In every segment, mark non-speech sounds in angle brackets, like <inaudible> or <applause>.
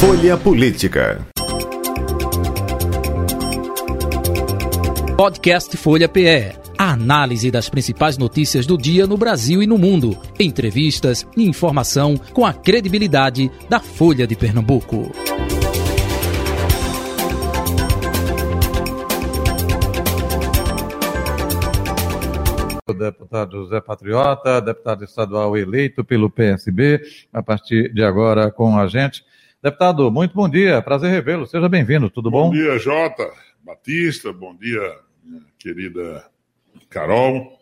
Folha Política. Podcast Folha PE. A análise das principais notícias do dia no Brasil e no mundo. Entrevistas e informação com a credibilidade da Folha de Pernambuco. O deputado José Patriota, deputado estadual eleito pelo PSB, a partir de agora com a gente. Deputado, muito bom dia, prazer revê-lo, seja bem-vindo, tudo bom? Bom dia, Jota Batista, bom dia, querida Carol,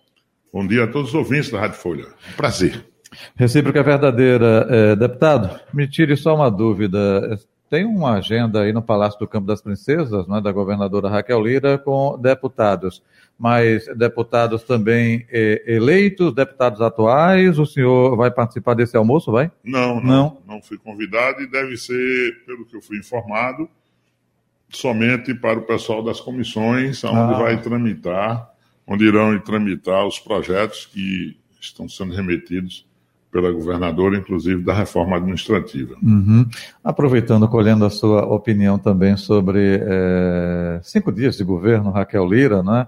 bom dia a todos os ouvintes da Rádio Folha, um prazer. Recíproca é verdadeira. É, deputado, me tire só uma dúvida, tem uma agenda aí no Palácio do Campo das Princesas, né, da governadora Raquel Lira, com deputados mas deputados também eh, eleitos, deputados atuais. O senhor vai participar desse almoço, vai? Não, não, não, não fui convidado e deve ser, pelo que eu fui informado, somente para o pessoal das comissões, onde ah. vai tramitar, onde irão tramitar os projetos que estão sendo remetidos pela governadora, inclusive da reforma administrativa. Uhum. Aproveitando, colhendo a sua opinião também sobre é, cinco dias de governo, Raquel Lira, né?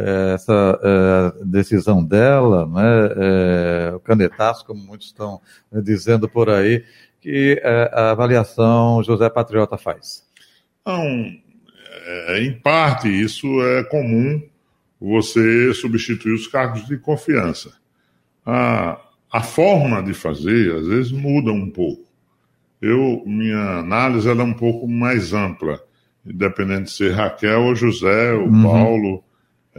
Essa é, decisão dela, né, é, o canetaço, como muitos estão dizendo por aí, que é, a avaliação José Patriota faz? Não, é, em parte isso é comum você substituir os cargos de confiança. A, a forma de fazer, às vezes, muda um pouco. Eu, minha análise é um pouco mais ampla, independente de ser Raquel ou José, ou uhum. Paulo,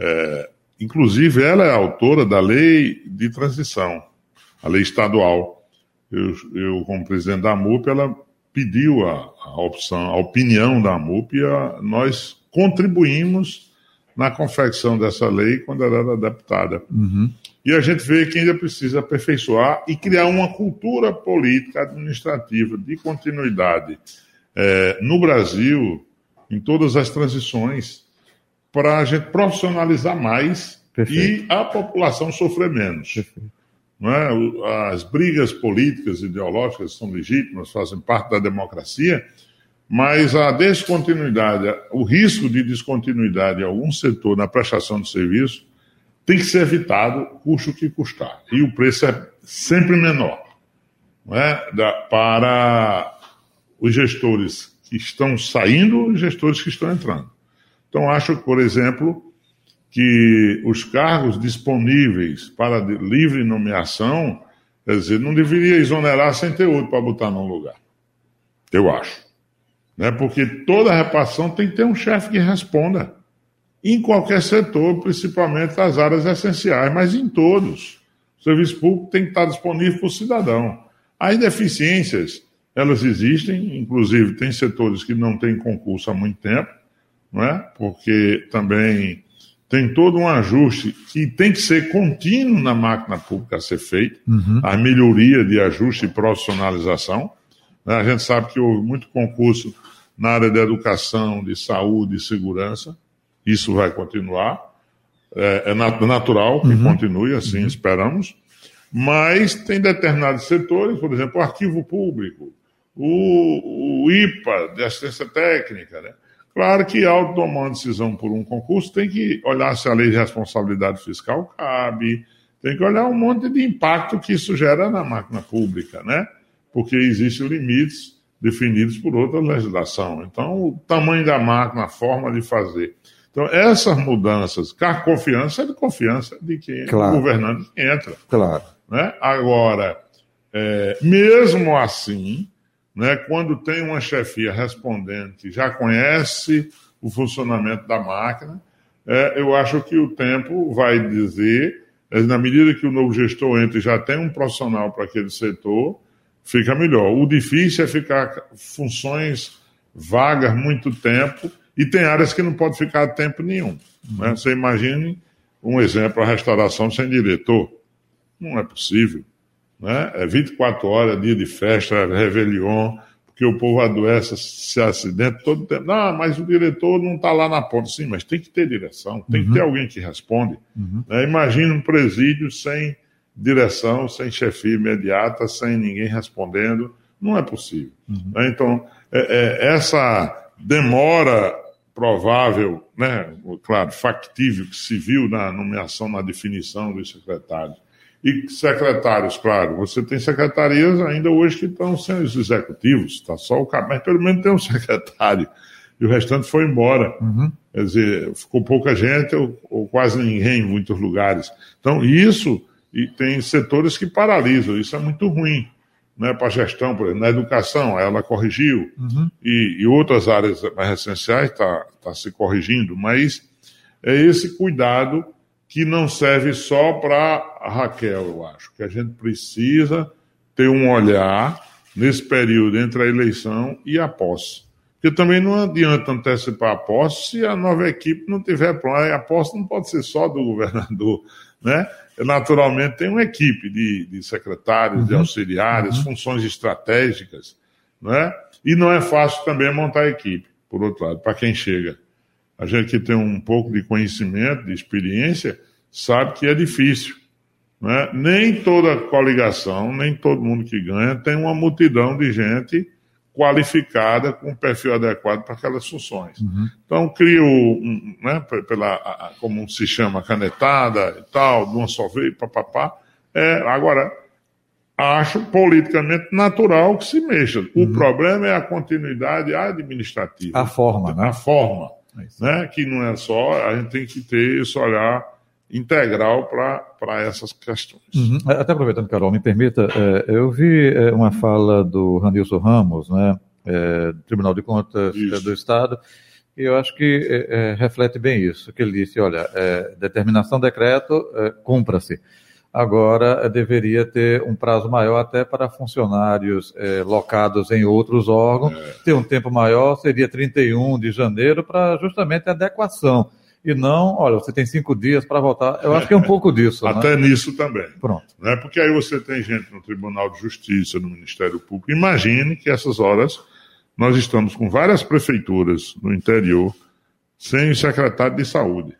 é, inclusive, ela é autora da lei de transição, a lei estadual. Eu, eu como presidente da MUP, ela pediu a, a opção, a opinião da MUP e a, nós contribuímos na confecção dessa lei quando ela era deputada. Uhum. E a gente vê que ainda precisa aperfeiçoar e criar uma cultura política administrativa de continuidade é, no Brasil, em todas as transições para a gente profissionalizar mais Perfeito. e a população sofrer menos. É? As brigas políticas ideológicas são legítimas, fazem parte da democracia, mas a descontinuidade, o risco de descontinuidade em algum setor na prestação de serviço tem que ser evitado, custe o que custar. E o preço é sempre menor é? Da, para os gestores que estão saindo e os gestores que estão entrando. Então, acho, por exemplo, que os cargos disponíveis para livre nomeação, quer dizer, não deveria exonerar sem ter outro para botar num lugar. Eu acho. Né? Porque toda repartição tem que ter um chefe que responda. Em qualquer setor, principalmente nas áreas essenciais, mas em todos. O serviço público tem que estar disponível para o cidadão. As deficiências, elas existem, inclusive tem setores que não têm concurso há muito tempo, não é? Porque também tem todo um ajuste que tem que ser contínuo na máquina pública a ser feito, uhum. a melhoria de ajuste e profissionalização. Né? A gente sabe que houve muito concurso na área da educação, de saúde e segurança, isso vai continuar. É, é natural que uhum. continue, assim uhum. esperamos. Mas tem determinados setores, por exemplo, o arquivo público, o, o IPA, de assistência técnica, né? Claro que, ao tomar uma decisão por um concurso, tem que olhar se a lei de responsabilidade fiscal cabe, tem que olhar um monte de impacto que isso gera na máquina pública, né? Porque existem limites definidos por outra legislação. Então, o tamanho da máquina, a forma de fazer. Então, essas mudanças, a confiança é de confiança de quem claro. o governante entra. Claro. Né? Agora, é, mesmo assim, né, quando tem uma chefia respondente, já conhece o funcionamento da máquina, é, eu acho que o tempo vai dizer, é, na medida que o novo gestor entra e já tem um profissional para aquele setor, fica melhor. O difícil é ficar funções vagas muito tempo e tem áreas que não pode ficar tempo nenhum. Né? Uhum. Você imagine um exemplo, a restauração sem diretor. Não é possível né? É 24 horas, dia de festa, Réveillon, porque o povo adoece, se acidente todo tempo. Não, mas o diretor não está lá na ponta. Sim, mas tem que ter direção, tem uhum. que ter alguém que responde. Uhum. Né? Imagina um presídio sem direção, sem chefia imediata, sem ninguém respondendo, Não é possível. Uhum. Né? Então, é, é, essa demora provável, né, claro, factível que se viu na nomeação, na definição dos secretários. E secretários, claro, você tem secretarias ainda hoje que estão sendo os executivos, está só o mas pelo menos tem um <laughs> secretário, e o restante foi embora. Uhum. Quer dizer, ficou pouca gente ou, ou, quase ninguém em muitos lugares. Então, isso, e tem setores que paralisam, isso é muito ruim né, para a gestão, por exemplo, na educação, ela corrigiu, uhum. e, e, outras áreas mais essenciais está tá se corrigindo, mas é esse cuidado que não serve só para a Raquel, eu acho, que a gente precisa ter um olhar nesse período entre a eleição e a posse. Porque também não adianta antecipar a posse se a nova equipe não tiver pronta. A posse não pode ser só do <laughs> governador, né? naturalmente tem uma equipe de, de secretários, uhum. de auxiliares, uhum. funções estratégicas, né? E não é fácil também montar a equipe, por outro lado, para quem chega. A gente que tem um pouco de conhecimento, de experiência, sabe que é difícil. Né? Nem toda coligação, nem todo mundo que ganha tem uma multidão de gente qualificada, com um perfil adequado para aquelas funções. Uhum. Então, crio, um, né, pela, como se chama, canetada e tal, de uma só vez, papapá. É, agora, acho politicamente natural que se mexa. O uhum. problema é a continuidade administrativa. A forma, né? A forma. É né? Que não é só, a gente tem que ter esse olhar integral para essas questões. Uhum. Até aproveitando, Carol, me permita, é, eu vi é, uma fala do Ranilson Ramos, né, é, Tribunal de Contas isso. do Estado, e eu acho que é, é, reflete bem isso, que ele disse, olha, é, determinação decreto, cumpra-se. Agora, deveria ter um prazo maior até para funcionários locados em outros órgãos, ter um tempo maior, seria 31 de janeiro, para justamente adequação e não, olha, você tem cinco dias para votar. Eu acho que é um <laughs> pouco disso. Né? Até nisso também. Pronto. Né? Porque aí você tem gente no Tribunal de Justiça, no Ministério Público. Imagine que essas horas nós estamos com várias prefeituras no interior sem o secretário de saúde,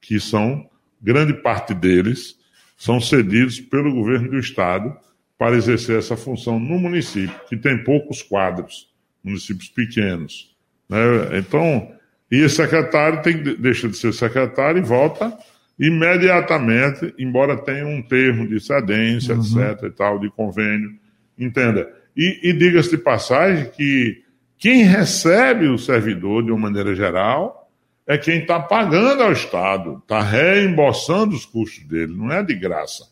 que são, grande parte deles, são cedidos pelo governo do Estado para exercer essa função no município, que tem poucos quadros, municípios pequenos. Né? Então, e esse secretário tem, deixa de ser secretário e volta imediatamente, embora tenha um termo de cedência, uhum. etc. e tal, de convênio. Entenda. E, e diga-se de passagem que quem recebe o servidor, de uma maneira geral, é quem está pagando ao Estado, está reembolsando os custos dele, não é de graça.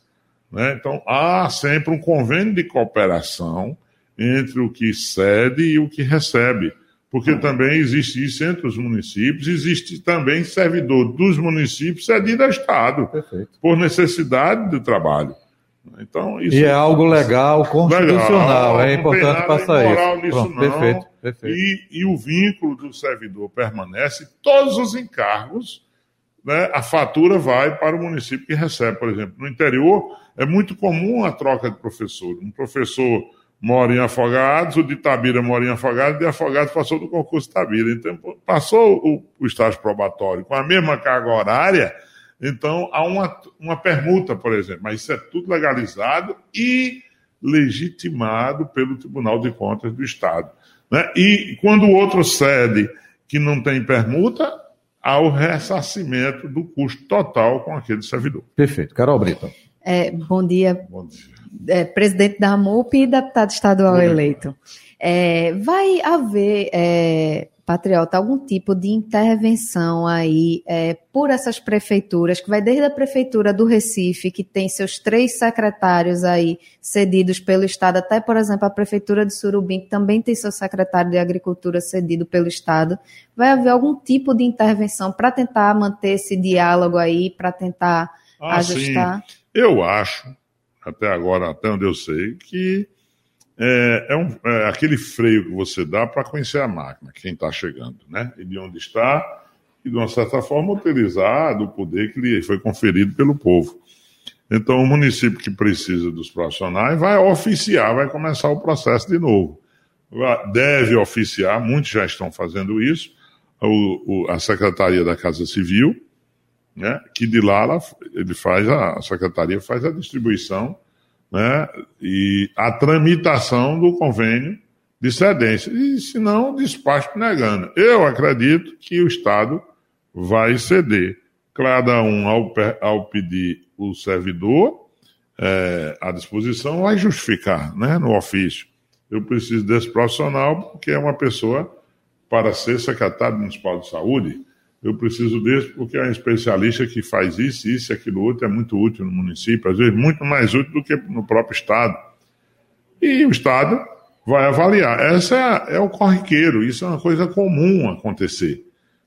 Né? Então, há sempre um convênio de cooperação entre o que cede e o que recebe porque também existe isso entre os municípios, existe também servidor dos municípios cedido ao Estado, Perfeito. por necessidade do trabalho. Então, isso e é algo legal, constitucional, legal, é importante passar isso. Nisso, Pronto, perfeito, perfeito. E, e, o vínculo do servidor permanece, todos os encargos, né, a fatura vai para o município que recebe, por exemplo. No interior, é muito comum a troca de professor. Um professor mora em Afogados, o de Tabira mora em Afogados, e de Afogados passou do concurso de Tabira. Então, passou o, o estágio probatório com a mesma carga horária, então há uma, uma permuta, por exemplo. Mas isso é tudo legalizado e legitimado pelo Tribunal de Contas do Estado. Né? E quando o outro cede que não tem permuta, há o ressarcimento do custo total com aquele servidor. Perfeito. Carol Brito. É, bom dia. Bom dia é, presidente da MUP e deputado estadual eleito. É, vai haver, é, Patriota, algum tipo de intervenção aí é, por essas prefeituras, que vai desde a prefeitura do Recife, que tem seus três secretários aí cedidos pelo Estado, até, por exemplo, a prefeitura de Surubim, que também tem seu secretário de Agricultura cedido pelo Estado. Vai haver algum tipo de intervenção para tentar manter esse diálogo aí, para tentar ah, ajustar? Sim. Eu acho até agora, até onde eu sei, que é, é, um, é aquele freio que você dá para conhecer a máquina, quem está chegando, né? E de onde está, e de uma certa forma utilizar do poder que lhe foi conferido pelo povo. Então, o município que precisa dos profissionais vai oficiar, vai começar o processo de novo. Deve oficiar, muitos já estão fazendo isso, o, o, a Secretaria da Casa Civil, né, que de lá ela, ele faz a, a secretaria faz a distribuição né, e a tramitação do convênio de cedência. E, se não, despacho negando. Eu acredito que o Estado vai ceder. Cada um, ao, ao pedir o servidor é, à disposição, vai justificar né, no ofício. Eu preciso desse profissional porque é uma pessoa para ser secretário municipal de saúde. Eu preciso desse porque é um especialista que faz isso, isso e aquilo outro, é muito útil no município, às vezes muito mais útil do que no próprio Estado. E o Estado vai avaliar. Essa é, é o corriqueiro, isso é uma coisa comum acontecer.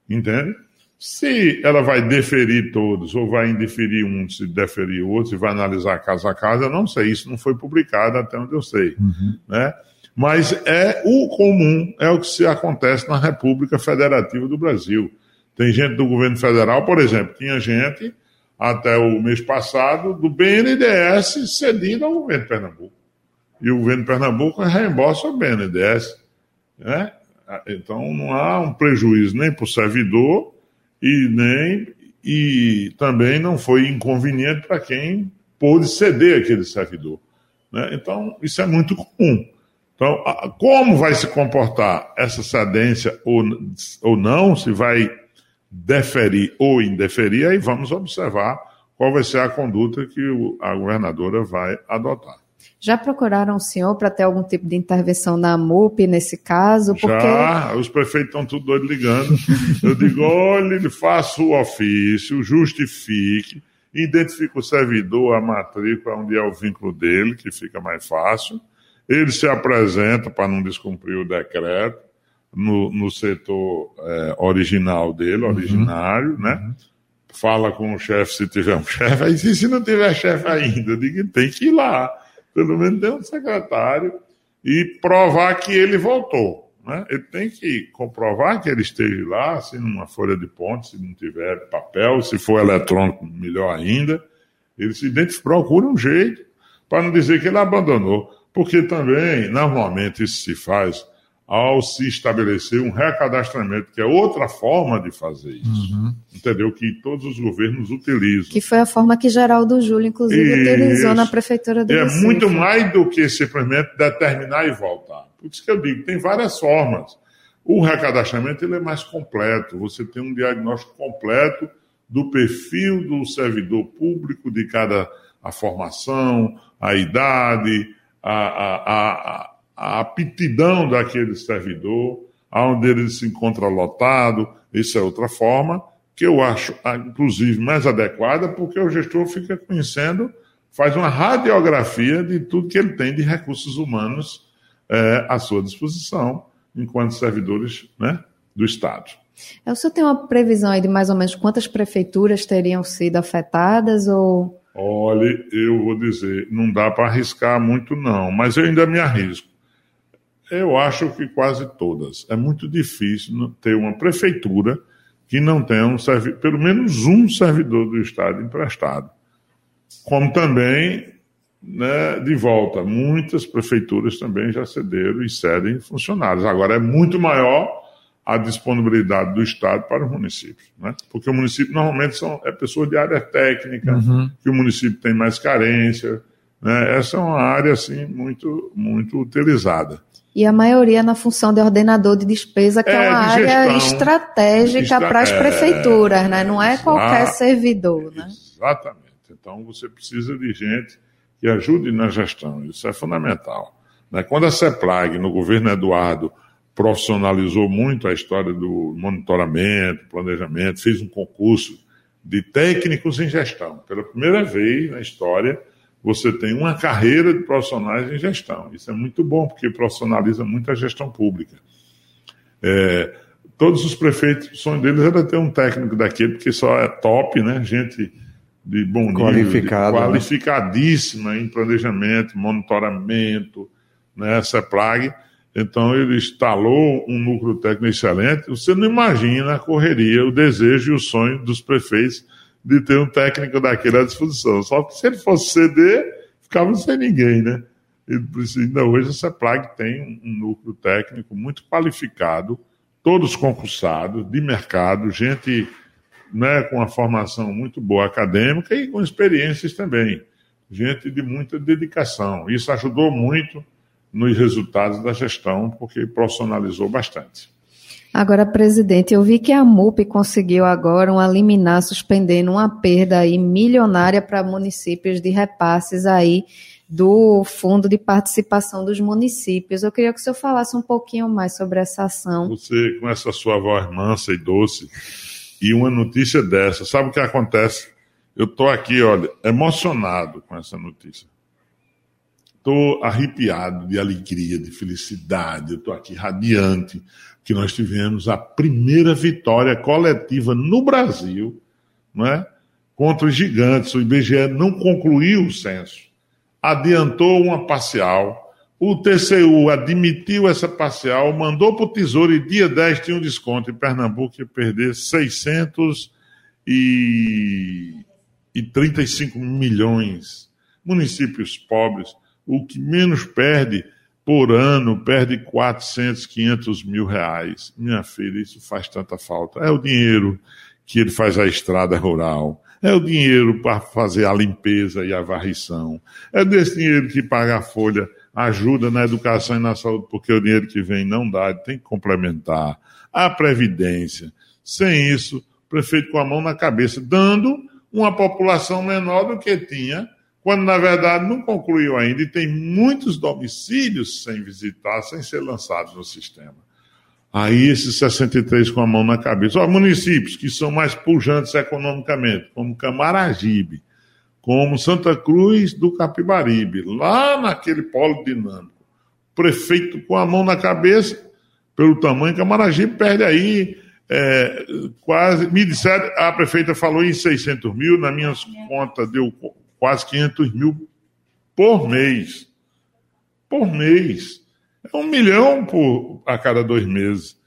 Entende? Se ela vai deferir todos, ou vai indeferir um, se deferir outros, e vai analisar caso a caso, eu não sei, isso não foi publicado até onde eu sei. Uhum. Né? Mas é o comum, é o que se acontece na República Federativa do Brasil. Tem gente do governo federal, por exemplo, tinha gente até o mês passado do BNDES cedido ao governo de Pernambuco. E o governo de Pernambuco reembolsa o BNDES. Né? Então não há um prejuízo nem para o servidor e nem e também não foi inconveniente para quem pôde ceder aquele servidor. Né? Então isso é muito comum. Então, como vai se comportar essa cedência ou, ou não, se vai deferir ou indeferir, aí vamos observar qual vai ser a conduta que a governadora vai adotar. Já procuraram o senhor para ter algum tipo de intervenção na MUP nesse caso? Porque... Já, os prefeitos estão tudo doido ligando. Eu digo, olha, faça o ofício, justifique, identifique o servidor, a matrícula, onde é o vínculo dele, que fica mais fácil. Ele se apresenta para não descumprir o decreto no, no setor é, original dele, uhum. originário, né? uhum. né? Fala com o chefe se tiver um <laughs> chefe, aí se não tiver chefe ainda, eu digo, tem que ir lá. Pelo menos ter um secretário e provar que ele voltou. Né? Ele tem que comprovar que ele esteve lá, se numa folha de ponte, se não tiver papel, se for eletrônico, melhor ainda. Ele se identifica, procura um jeito para não dizer que ele abandonou. Porque também, normalmente, isso se faz ao se estabelecer um recadastramento, que é outra forma de fazer isso. Uhum. Entendeu? Que todos os governos utilizam. Que foi a forma que Geraldo Júlio, inclusive, isso. utilizou na prefeitura do É Recife. muito mais do que simplesmente determinar e voltar. Por isso que eu digo, tem várias formas. O recadastramento ele é mais completo. Você tem um diagnóstico completo do perfil do servidor público, de cada a formação, a idade, a, a, a a aptidão daquele servidor, aonde ele se encontra lotado, isso é outra forma, que eu acho, ah, inclusive, mais adequada, porque o gestor fica conhecendo, faz uma radiografia de tudo que ele tem de recursos humanos é, à sua disposição, enquanto servidores né, do Estado. É, o senhor tem uma previsão aí de mais ou menos quantas prefeituras teriam sido afetadas ou... Olha, eu vou dizer, não dá para arriscar muito não, mas eu ainda me arrisco. Eu acho que quase todas. É muito difícil ter uma prefeitura que não tenha um pelo menos um servidor do Estado emprestado. Como também, né, de volta, muitas prefeituras também já cederam e cedem funcionários. Agora, é muito maior a disponibilidade do Estado para os municípios. Né? Porque o município normalmente são, é pessoas de área técnica, uhum. que o município tem mais carência. Né? Essa é uma área assim, muito, muito utilizada e a maioria na função de ordenador de despesa, que é, é uma área estratégica para as prefeituras, né? não é qualquer servidor. Né? Exatamente. Então você precisa de gente que ajude na gestão, isso é fundamental. Né? Quando a CEPLAG, no governo Eduardo, profissionalizou muito a história do monitoramento, planejamento, fez um concurso de técnicos em gestão. Pela primeira vez na história, você tem uma carreira de profissionais em gestão. Isso é muito bom, porque profissionaliza muito a gestão pública. É, todos os prefeitos, o sonho deles era ter um técnico daquele, porque só é top, né? Gente de bom nível, Qualificado, de, qualificadíssima né? em planejamento, monitoramento, né? CEPLAG. Então ele instalou um núcleo técnico excelente. Você não imagina a correria, o desejo e o sonho dos prefeitos de ter um técnico daquele à disposição. Só que se ele fosse ceder, ficava sem ninguém, né? Precisa, ainda hoje a CEPLAG tem um, núcleo técnico muito qualificado, todos concursados, de mercado, gente né, com uma formação muito boa acadêmica e com experiências também. gente de muita dedicação. Isso ajudou muito nos resultados da gestão, porque profissionalizou bastante. Agora, presidente, eu vi que a MUP conseguiu agora uma liminar suspendendo uma perda aí milionária para municípios de repasses aí do Fundo de Participação dos Municípios. Eu queria que o senhor falasse um pouquinho mais sobre essa ação. Você, com essa sua voz mansa e doce, e uma notícia dessa, sabe o que acontece? Eu estou aqui, olha, emocionado com essa notícia. Estou arrepiado de alegria, de felicidade. Eu estou aqui radiante que nós tivemos a primeira vitória coletiva no Brasil, não é? Contra os gigantes. O IBGE não concluiu o censo adiantou uma parcial, o TCU admitiu essa parcial, mandou para o Tesouro e dia 10 tinha um desconto em Pernambuco ia perder 635 milhões. Municípios pobres, o que menos perde por ano, perde 400, 500 mil reais. Minha filha, isso faz tanta falta. É o dinheiro que ele faz a estrada rural, é o dinheiro para fazer a limpeza e a varrição. É desse dinheiro que paga a folha, ajuda na educação e na saúde, porque o dinheiro que vem não dá, tem que complementar. A previdência. Sem isso, o prefeito com a mão na cabeça, dando uma população menor do que tinha, quando na verdade não concluiu ainda e tem muitos domicílios sem visitar, sem ser lançados no sistema. Aí esses 63 com a mão na cabeça. Ó, municípios que são mais pujantes economicamente, como Camaragibe, como Santa Cruz do Capibaribe, lá naquele polo dinâmico. Prefeito com a mão na cabeça, pelo tamanho, Camaragibe perde aí é, quase. Me disseram, a prefeita falou em 600 mil, na minha conta deu quase 500 mil por mês. Por mês. É um milhão por, a cada dois meses.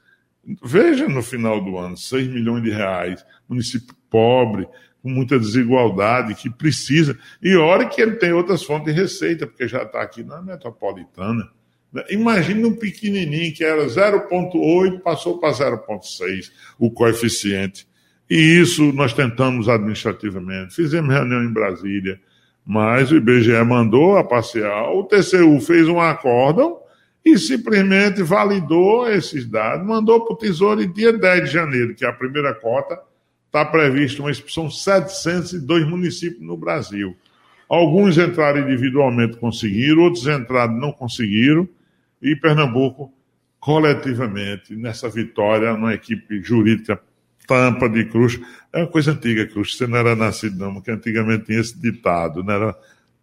Veja no final do ano, 6 milhões de reais. Município pobre, com muita desigualdade, que precisa. E olha que ele tem outras fontes de receita, porque já está aqui na metropolitana. Imagine um pequenininho que era 0,8, passou para 0,6 o coeficiente. E isso nós tentamos administrativamente. Fizemos reunião em Brasília, mas o IBGE mandou a parcial, o TCU fez um acórdão e simplesmente validou esses dados, mandou para o Tesouro e dia 10 de janeiro, que é a primeira cota, está previsto uma expulsão 702 municípios no Brasil. Alguns entraram individualmente, conseguiram, outros entraram, não conseguiram, e Pernambuco, coletivamente, nessa vitória, numa equipe jurídica tampa de cruz, é uma coisa antiga, Cruz, você não era nascido não, porque antigamente tinha esse ditado, não era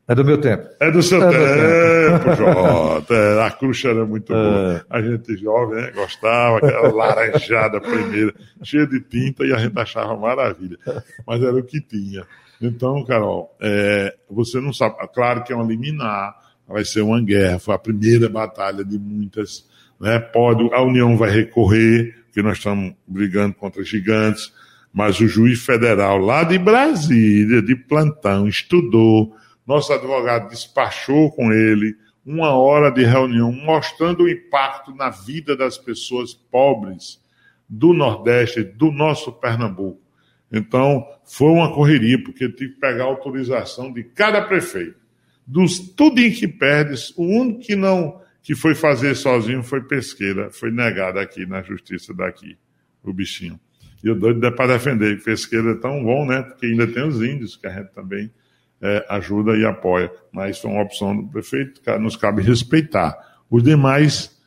é do meu tempo. É do seu é tempo, tempo, Jota. É, a cruz era muito é. boa. A gente jovem né, gostava, aquela laranjada primeira, cheia de tinta, e a gente achava maravilha. Mas era o que tinha. Então, Carol, é, você não sabe. Claro que é uma liminar, vai ser uma guerra, foi a primeira batalha de muitas. Né? Pode, a União vai recorrer, porque nós estamos brigando contra gigantes, mas o juiz federal lá de Brasília, de plantão, estudou nosso advogado despachou com ele uma hora de reunião mostrando o impacto na vida das pessoas pobres do Nordeste, do nosso Pernambuco. Então, foi uma correria, porque tive que pegar autorização de cada prefeito. Dos tudo em que perdes, o único que não que foi fazer sozinho foi pesqueira, foi negado aqui na justiça daqui, o bichinho. E o doido é para defender, pesqueira é tão bom, né? Porque ainda tem os índios que a gente também é, ajuda e apoia. Mas foi uma opção do prefeito, nos cabe respeitar. Os demais,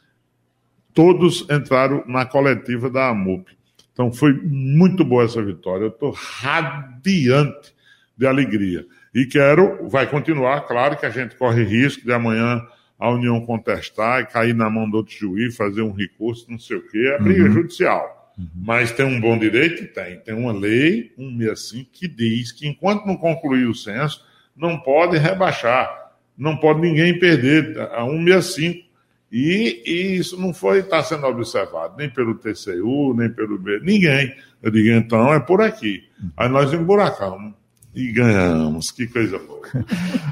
todos entraram na coletiva da AMUP. Então foi muito boa essa vitória. Eu estou radiante de alegria. E quero, vai continuar, claro que a gente corre risco de amanhã a União contestar e cair na mão do outro juiz, fazer um recurso, não sei o quê, é briga uhum. judicial. Uhum. Mas tem um bom direito? Tem. Tem uma lei, 165, que diz que enquanto não concluir o censo, não pode rebaixar, não pode ninguém perder a 165. E, e isso não foi está sendo observado nem pelo TCU, nem pelo B, ninguém. Eu digo, então é por aqui. Aí nós emburacamos. E ganhamos, que coisa boa. <laughs>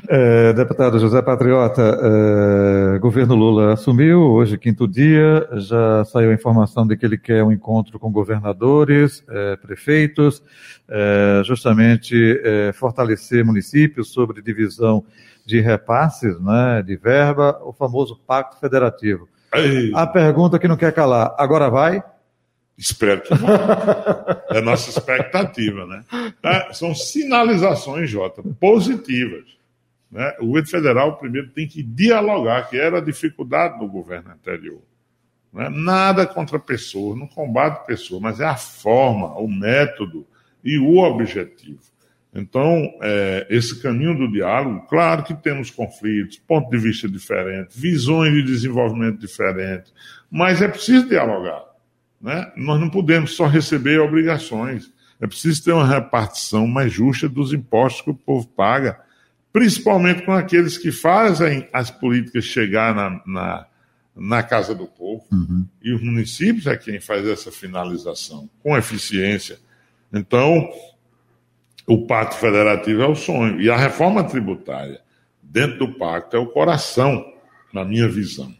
É, deputado José Patriota, é, governo Lula assumiu, hoje quinto dia, já saiu a informação de que ele quer um encontro com governadores, é, prefeitos, é, justamente é, fortalecer municípios sobre divisão de repasses, né, de verba, o famoso pacto federativo. Ei. A pergunta que não quer calar, agora vai? Espero que não. É a nossa expectativa, né? É, são sinalizações, Jota, positivas. Né? O governo federal, primeiro, tem que dialogar, que era a dificuldade do governo anterior. Não é nada contra a pessoa, não combate pessoa, mas é a forma, o método e o objetivo. Então, é, esse caminho do diálogo, claro que temos conflitos, pontos de vista diferentes, visões de desenvolvimento diferentes, mas é preciso dialogar. Né? Nós não podemos só receber obrigações. É preciso ter uma repartição mais justa dos impostos que o povo paga, principalmente com aqueles que fazem as políticas chegar na, na, na casa do povo. Uhum. E os municípios é quem faz essa finalização, com eficiência. Então, o Pacto Federativo é o sonho. E a reforma tributária, dentro do pacto, é o coração, na minha visão.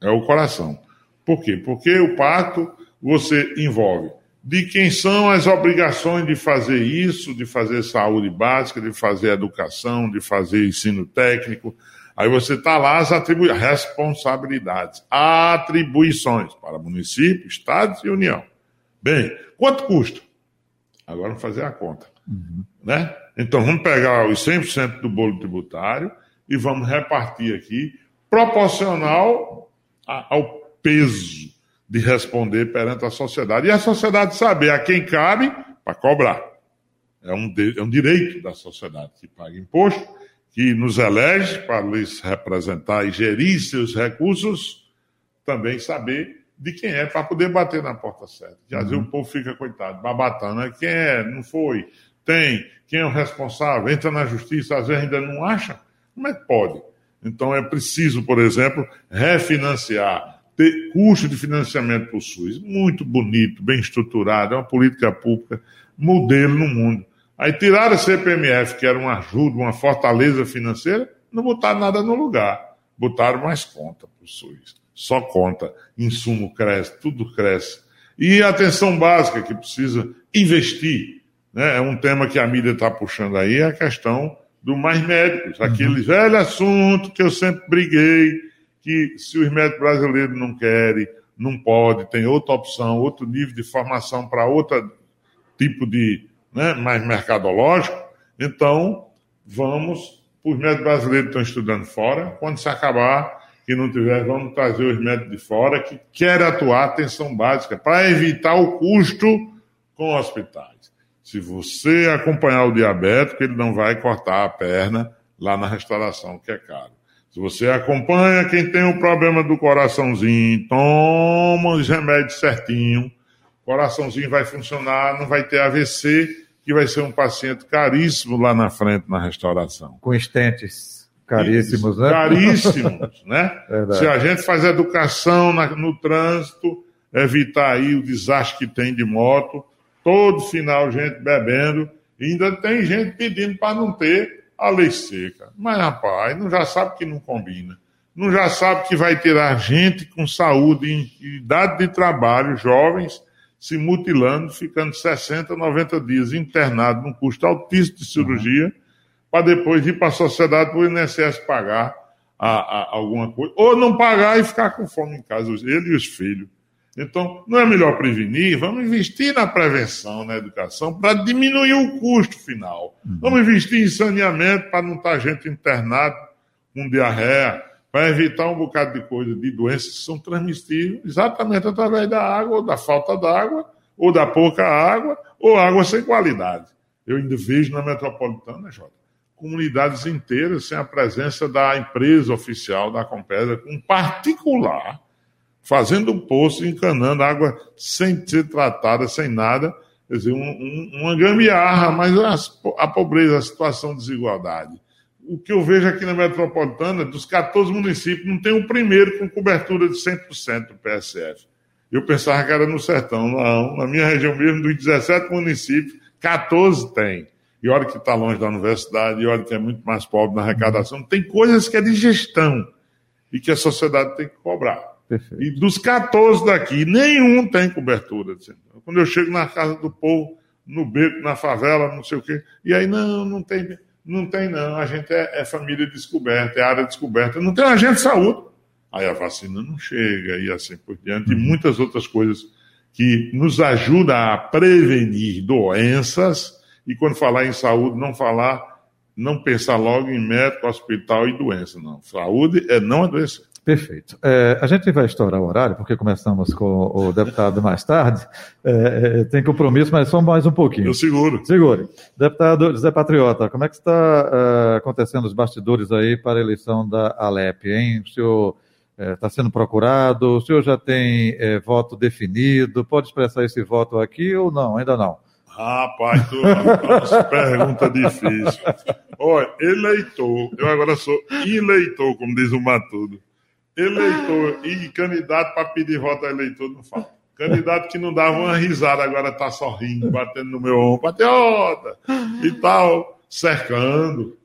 É o coração. Por quê? Porque o pacto você envolve de quem são as obrigações de fazer isso, de fazer saúde básica, de fazer educação, de fazer ensino técnico. Aí você está lá as atribui responsabilidades, atribuições para município, estados e União. Bem, quanto custa? Agora vamos fazer a conta. Uhum. Né? Então vamos pegar os 100% do bolo tributário e vamos repartir aqui proporcional ao peso de responder perante a sociedade. E a sociedade saber a quem cabe para cobrar. É um, de, é um direito da sociedade que paga imposto, que nos elege para lhes representar e gerir seus recursos, também saber de quem é para poder bater na porta certa. Que às vezes o povo fica, coitado, babatando, né? quem é, não foi, tem, quem é o responsável, entra na justiça, às vezes ainda não acha. Como é que pode? Então é preciso, por exemplo, refinanciar custo de financiamento para o SUS. Muito bonito, bem estruturado, é uma política pública, modelo no mundo. Aí tiraram a CPMF, que era uma ajuda, uma fortaleza financeira, não botaram nada no lugar. Botaram mais conta para o SUS. Só conta. Insumo cresce, tudo cresce. E a atenção básica que precisa investir. Né? É um tema que a mídia está puxando aí, é a questão do mais médicos. Aquele uhum. velho assunto que eu sempre briguei que se os médicos brasileiros não querem, não pode, tem outra opção, outro nível de formação para outro tipo de, né, mais mercadológico, então vamos, os médicos brasileiros estão estudando fora, quando se acabar, que não tiver, vamos trazer os médicos de fora que querem atuar atenção básica para evitar o custo com hospitais. Se você acompanhar o diabético, ele não vai cortar a perna lá na restauração, que é caro. Se você acompanha quem tem o um problema do coraçãozinho, toma os remédios certinho, o coraçãozinho vai funcionar, não vai ter AVC, que vai ser um paciente caríssimo lá na frente na restauração. Com estentes caríssimos, né? Caríssimos, <laughs> né? Verdade. Se a gente faz educação na, no trânsito, evitar aí o desastre que tem de moto, todo final gente bebendo, ainda tem gente pedindo para não ter a lei seca. Mas, rapaz, não já sabe que não combina. Não já sabe que vai tirar gente com saúde em idade de trabalho, jovens, se mutilando, ficando 60, 90 dias internado num custo altíssimo de cirurgia, uhum. para depois ir para a sociedade para o INSS pagar a, a, alguma coisa. Ou não pagar e ficar com fome em casa, ele e os filhos. Então, não é melhor prevenir? Vamos investir na prevenção, na educação, para diminuir o custo final. Uhum. Vamos investir em saneamento para não estar gente internada com diarreia, para evitar um bocado de coisa, de doenças que são transmissíveis exatamente através da água, ou da falta d'água, ou da pouca água, ou água sem qualidade. Eu ainda vejo na metropolitana, Jota, comunidades inteiras sem a presença da empresa oficial da Compesa, com particular fazendo um poço, encanando água sem ser tratada, sem nada. Quer dizer, um, um, uma gambiarra, mas a, a pobreza, a situação de desigualdade. O que eu vejo aqui na metropolitana, dos 14 municípios, não tem o primeiro com cobertura de 100% do PSF. Eu pensava que era no sertão, não. Na minha região mesmo, dos 17 municípios, 14 tem. e olha que está longe da universidade, e olha que é muito mais pobre na arrecadação. Tem coisas que é de gestão e que a sociedade tem que cobrar. Perfeito. E dos 14 daqui, nenhum tem cobertura. Quando eu chego na casa do povo, no beco, na favela, não sei o quê, e aí não, não tem, não tem não, a gente é, é família descoberta, é área descoberta, não tem agente de saúde. Aí a vacina não chega e assim por diante, e uhum. muitas outras coisas que nos ajudam a prevenir doenças e quando falar em saúde, não falar, não pensar logo em médico, hospital e doença, não. Saúde é não adoecer. Perfeito. É, a gente vai estourar o horário, porque começamos com o deputado mais tarde. É, é, tem compromisso, mas só mais um pouquinho. Eu seguro. Segure. Deputado José Patriota, como é que está é, acontecendo os bastidores aí para a eleição da Alep, hein? O senhor está é, sendo procurado, o senhor já tem voto definido, pode expressar esse voto aqui ou não? Ainda não? Rapaz, tu, pergunta difícil. Olha, eleitor, eu agora sou eleitor, como diz o Matudo. Eleitor e candidato para pedir voto a eleitor não fala. Candidato que não dava uma risada, agora está sorrindo, batendo no meu ombro, patriota e tal, cercando.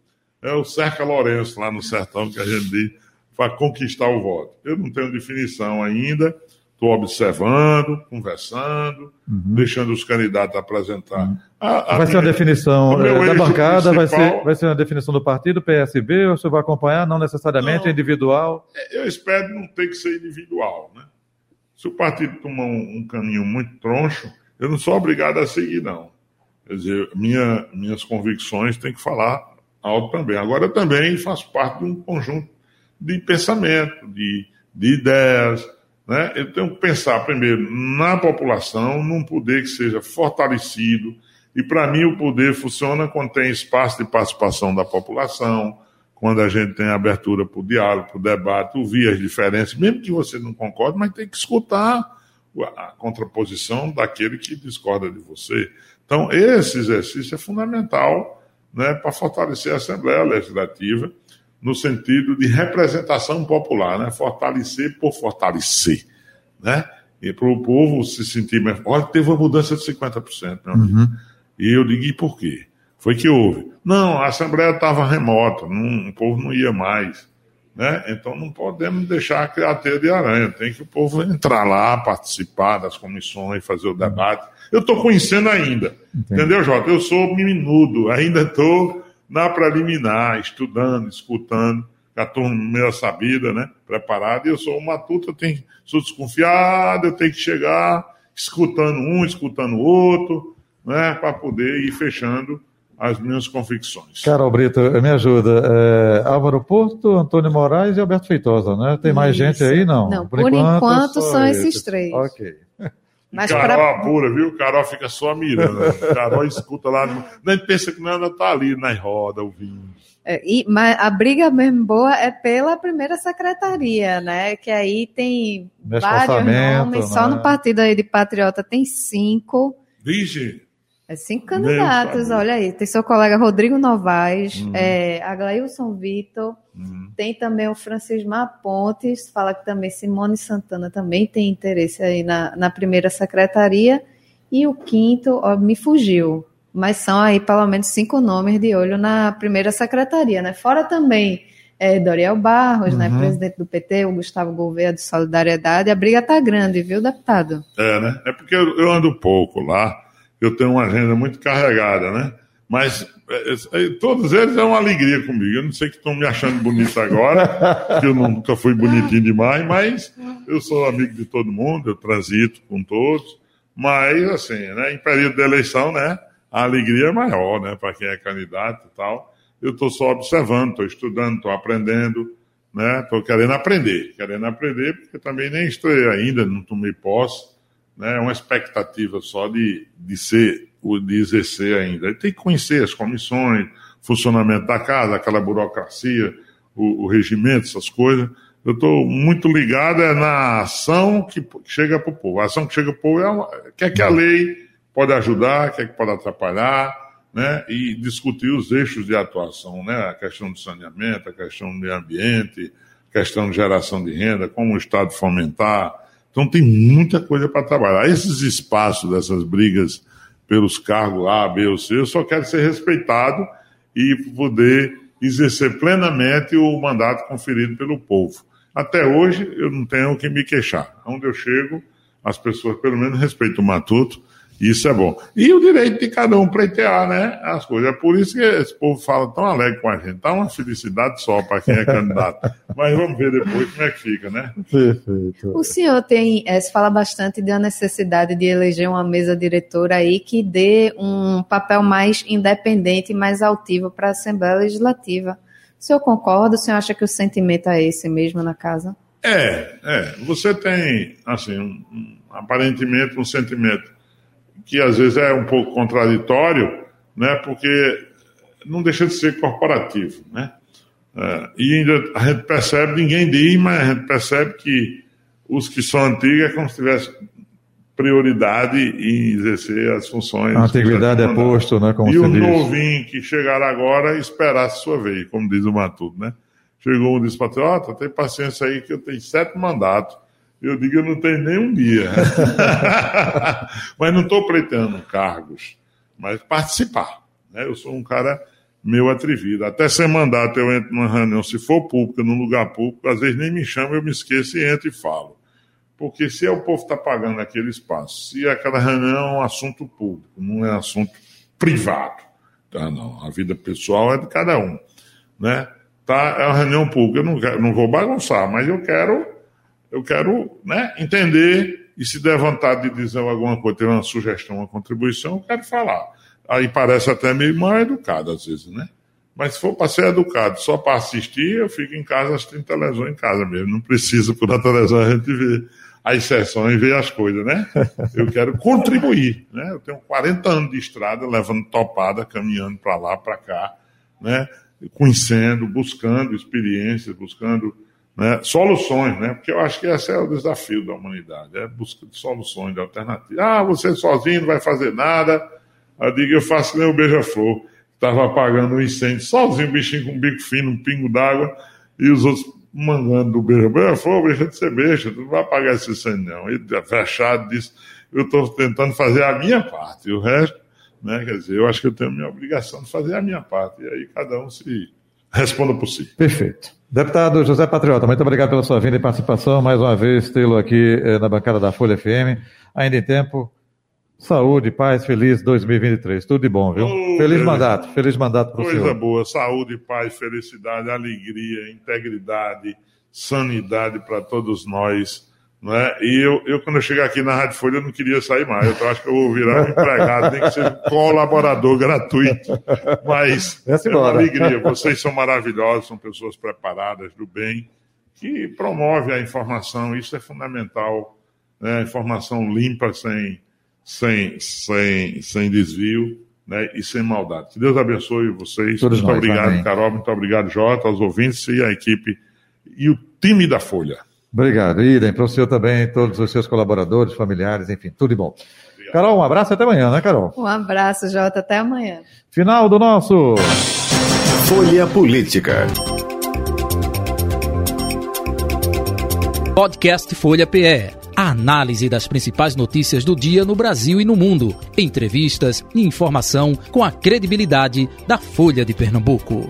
É o cerca Lourenço lá no sertão que a gente diz, para conquistar o voto. Eu não tenho definição ainda, Estou observando, conversando, uhum. deixando os candidatos apresentar. Uhum. A, a vai ser uma definição eh, da bancada, vai ser, vai ser uma definição do partido, PSB, ou você vai acompanhar, não necessariamente, não, individual? É, eu espero não ter que ser individual. Né? Se o partido tomar um, um caminho muito troncho, eu não sou obrigado a seguir, não. Quer dizer, minha, minhas convicções têm que falar alto também. Agora, eu também faço parte de um conjunto de pensamento, de, de ideias, né? Eu tenho que pensar, primeiro, na população, num poder que seja fortalecido. E, para mim, o poder funciona quando tem espaço de participação da população, quando a gente tem abertura para o diálogo, para o debate, ouvir as diferenças, mesmo que você não concorde, mas tem que escutar a contraposição daquele que discorda de você. Então, esse exercício é fundamental né, para fortalecer a Assembleia Legislativa no sentido de representação popular, né? fortalecer por fortalecer. Né? E para o povo se sentir mais. Olha, teve uma mudança de 50%, meu amigo. Uhum. E eu digo, e por quê? Foi que houve. Não, a Assembleia estava remota, não, o povo não ia mais. Né? Então não podemos deixar criar teia de aranha. Tem que o povo entrar lá, participar das comissões, fazer o debate. Eu estou conhecendo ainda. Entendi. Entendeu, Jota? Eu sou minudo, ainda estou na preliminar, estudando, escutando, a turma meio sabida, né? Preparada, e eu sou um matuto, eu tenho, sou desconfiado, eu tenho que chegar escutando um, escutando o outro, né? Para poder ir fechando as minhas convicções. Carol Brito, me ajuda. É, Álvaro Porto, Antônio Moraes e Alberto Feitosa, né? Tem mais Isso. gente aí, não? Não, por, por enquanto, enquanto são esses três. Ok. Mas Carol pra... apura, viu? Carol fica só mirando. <laughs> Carol escuta lá. Nem pensa que nada tá ali na roda ouvindo. É, e, mas a briga mesmo boa é pela primeira secretaria, né? Que aí tem vários nomes. Só no né? partido aí de Patriota tem cinco. Vixe! É cinco candidatos, olha aí. Tem seu colega Rodrigo Novaes, uhum. é, Aglailson Vitor, uhum. tem também o Francismar Pontes, fala que também Simone Santana também tem interesse aí na, na primeira secretaria. E o quinto, ó, me fugiu, mas são aí pelo menos cinco nomes de olho na primeira secretaria, né? Fora também é, Doriel Barros, né, uhum. né, presidente do PT, o Gustavo Gouveia de Solidariedade. A briga tá grande, viu, deputado? É, né? É porque eu, eu ando pouco lá eu tenho uma agenda muito carregada, né? Mas é, é, todos eles é uma alegria comigo. Eu não sei que estão me achando bonito agora, <laughs> que eu nunca fui bonitinho demais, mas eu sou amigo de todo mundo, eu transito com todos. Mas, assim, né, em período de eleição, né, a alegria é maior, né, para quem é candidato e tal. Eu estou só observando, estou estudando, estou aprendendo, né, estou querendo aprender, querendo aprender, porque também nem estreia ainda, não tomei posse né, é uma expectativa só de, de ser, de exercer ainda. Ele tem que conhecer as comissões, funcionamento da casa, aquela burocracia, o, o regimento, essas coisas. Eu estou muito ligado é na ação que chega para o povo. A ação que chega para o povo é uma, quer que a lei pode ajudar, quer que pode atrapalhar, né, e discutir os eixos de atuação, né, a questão do saneamento, a questão do meio ambiente, a questão de geração de renda, como o Estado fomentar, então tem muita coisa para trabalhar. Esses espaços dessas brigas pelos cargos A, B ou C, eu só quero ser respeitado e poder exercer plenamente o mandato conferido pelo povo. Até hoje eu não tenho o que me queixar. Onde eu chego, as pessoas pelo menos respeitam o matuto isso é bom. E o direito de cada um pleitear, né? As coisas. É por isso que esse povo fala tão alegre com a gente. Tá uma felicidade só para quem é candidato. <laughs> Mas vamos ver depois como é que fica, né? Perfeito. O senhor tem, é, se fala bastante da necessidade de eleger uma mesa diretora aí que dê um papel mais independente e mais altivo para a Assembleia Legislativa. O senhor concorda? O senhor acha que o sentimento é esse mesmo na casa? É, é. Você tem, assim, um, um, aparentemente um sentimento que às vezes é um pouco contraditório, né, porque não deixa de ser corporativo. Né? É, e ainda a gente percebe, ninguém diz, mas a gente percebe que os que são antigos é como se tivesse prioridade em exercer as funções. A antiguidade é posto, né? Como e o diz. novinho que chegar agora esperar a sua vez, como diz o Matuto, né? Chegou um e disse, patriota, tem paciência aí que eu tenho sete mandatos eu digo, eu não tenho nem um dia. <laughs> mas não estou pleiteando cargos, mas participar. Né? Eu sou um cara meio atrevido. Até sem mandato eu entro numa reunião, se for pública, num lugar público, às vezes nem me chama, eu me esqueço e entro e falo. Porque se é o povo está pagando aquele espaço, se aquela reunião é um assunto público, não é assunto privado, tá? não. A vida pessoal é de cada um. Né? Tá, é uma reunião pública, eu não, quero, não vou bagunçar, mas eu quero eu quero né, entender e se der vontade de dizer alguma coisa, ter uma sugestão, uma contribuição, eu quero falar. Aí parece até meio mal educado às vezes, né? Mas se for para ser educado só para assistir, eu fico em casa assistindo televisão em casa mesmo. Não precisa, por a televisão, a gente ver as sessões e ver as coisas, né? Eu quero contribuir, né? Eu tenho 40 anos de estrada, levando topada, caminhando para lá, para cá, né? Conhecendo, buscando experiências, buscando né, soluções, né? Porque eu acho que esse é o desafio da humanidade, é busca de soluções, de alternativas. Ah, você sozinho não vai fazer nada. Eu digo, eu faço nem o beija-flor, estava apagando um incêndio sozinho, bichinho com um bico fino, um pingo d'água, e os outros mangando do beija-flor, deixa de ser beijo, não vai apagar esse incêndio não. E fechado disse, eu estou tentando fazer a minha parte, e o resto, né, quer dizer, eu acho que eu tenho a minha obrigação de fazer a minha parte, e aí cada um se responda por si. Perfeito. Deputado José Patriota, muito obrigado pela sua vinda e participação. Mais uma vez, tê-lo aqui eh, na bancada da Folha FM. Ainda em tempo, saúde, paz, feliz 2023. Tudo de bom, viu? Oh, feliz Deus. mandato, feliz mandato para o senhor. Coisa boa, saúde, paz, felicidade, alegria, integridade, sanidade para todos nós né? E eu, eu, quando eu chegar aqui na Rádio Folha, eu não queria sair mais. Eu acho que eu vou virar um empregado, tem que ser um colaborador gratuito. Mas é uma alegria. Vocês são maravilhosos, são pessoas preparadas, do bem, que promove a informação. Isso é fundamental. Né? Informação limpa, sem, sem, sem, sem desvio. Né, e sem maldade. Que Deus abençoe vocês. Todos muito nós, obrigado, amém. Carol. Muito obrigado, Jota, aos ouvintes e à equipe e o time da Folha. Obrigado, Idem, para o senhor também, todos os seus colaboradores, familiares, enfim, tudo de bom. Obrigado. Carol, um abraço até amanhã, né, Carol? Um abraço, Jota, até amanhã. Final do nosso Folha Política. Podcast Folha PE. A análise das principais notícias do dia no Brasil e no mundo. Entrevistas e informação com a credibilidade da Folha de Pernambuco.